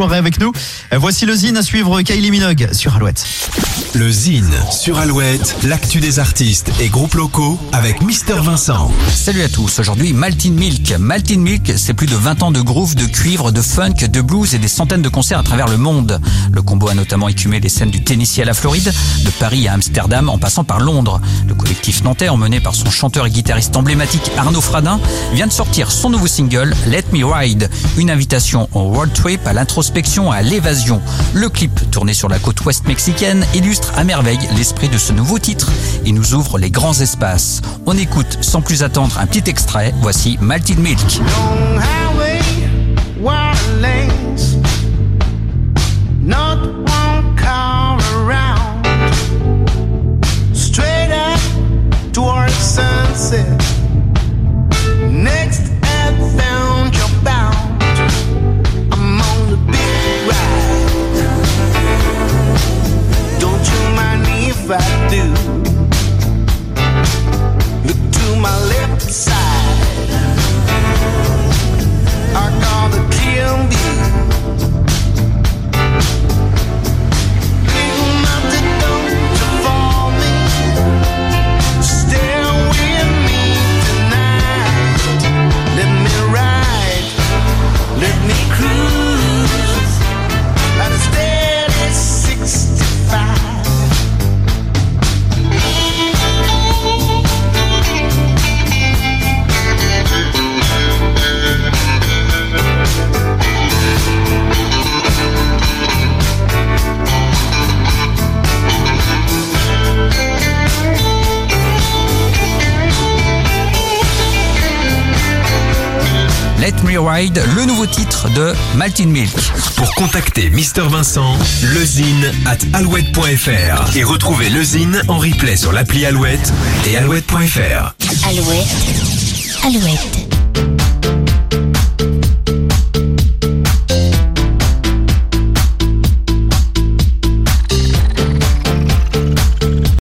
avec nous. Voici le zine à suivre Kylie Minogue sur Alouette. Le Zine sur Alouette, l'actu des artistes et groupes locaux avec Mister Vincent. Salut à tous, aujourd'hui Maltin Milk. Maltin Milk, c'est plus de 20 ans de groove, de cuivre, de funk, de blues et des centaines de concerts à travers le monde. Le combo a notamment écumé les scènes du Tennessee à la Floride, de Paris à Amsterdam en passant par Londres. Le collectif nantais, emmené par son chanteur et guitariste emblématique Arnaud Fradin, vient de sortir son nouveau single Let Me Ride, une invitation au road trip à l'introspection, à l'évasion. Le clip, tourné sur la côte ouest mexicaine, illustre à merveille l'esprit de ce nouveau titre et nous ouvre les grands espaces. On écoute sans plus attendre un petit extrait, voici Malted Milk. said. Let Me Ride, le nouveau titre de Maltin Milk. Pour contacter Mister Vincent, lezine at alouette.fr et retrouver le Zine en replay sur l'appli Alouette et alouette.fr. Alouette. Alouette.